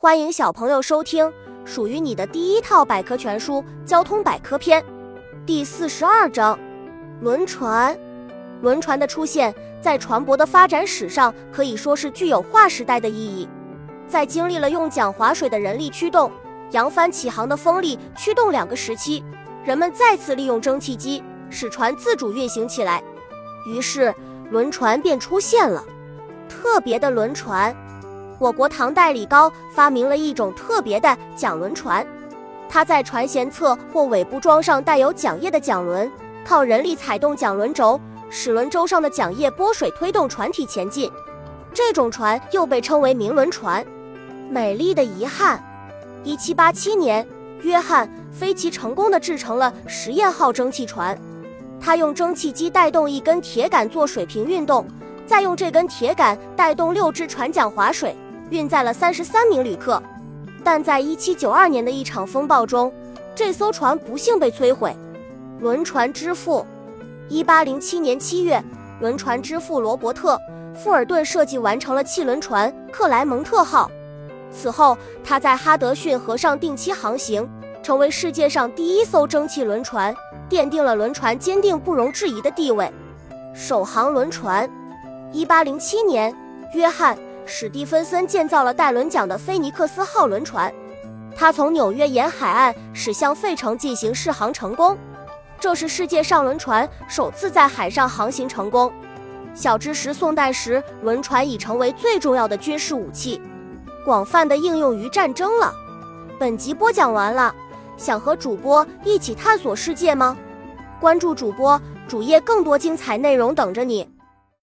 欢迎小朋友收听属于你的第一套百科全书《交通百科篇》第四十二章：轮船。轮船的出现在船舶的发展史上可以说是具有划时代的意义。在经历了用桨划水的人力驱动、扬帆起航的风力驱动两个时期，人们再次利用蒸汽机使船自主运行起来，于是轮船便出现了。特别的轮船。我国唐代李高发明了一种特别的桨轮船，它在船舷侧或尾部装上带有桨叶的桨轮，靠人力踩动桨轮轴，使轮轴上的桨叶拨水推动船体前进。这种船又被称为明轮船。美丽的遗憾，一七八七年，约翰·菲奇成功的制成了实验号蒸汽船，他用蒸汽机带动一根铁杆做水平运动，再用这根铁杆带动六只船桨划水。运载了三十三名旅客，但在一七九二年的一场风暴中，这艘船不幸被摧毁。轮船之父，一八零七年七月，轮船之父罗伯特·富尔顿设计完成了汽轮船克莱蒙特号。此后，他在哈德逊河上定期航行，成为世界上第一艘蒸汽轮船，奠定了轮船坚定不容置疑的地位。首航轮船，一八零七年，约翰。史蒂芬森建造了带轮桨的菲尼克斯号轮船，它从纽约沿海岸驶向费城进行试航成功，这是世界上轮船首次在海上航行成功。小知识：宋代时，轮船已成为最重要的军事武器，广泛的应用于战争了。本集播讲完了，想和主播一起探索世界吗？关注主播主页，更多精彩内容等着你。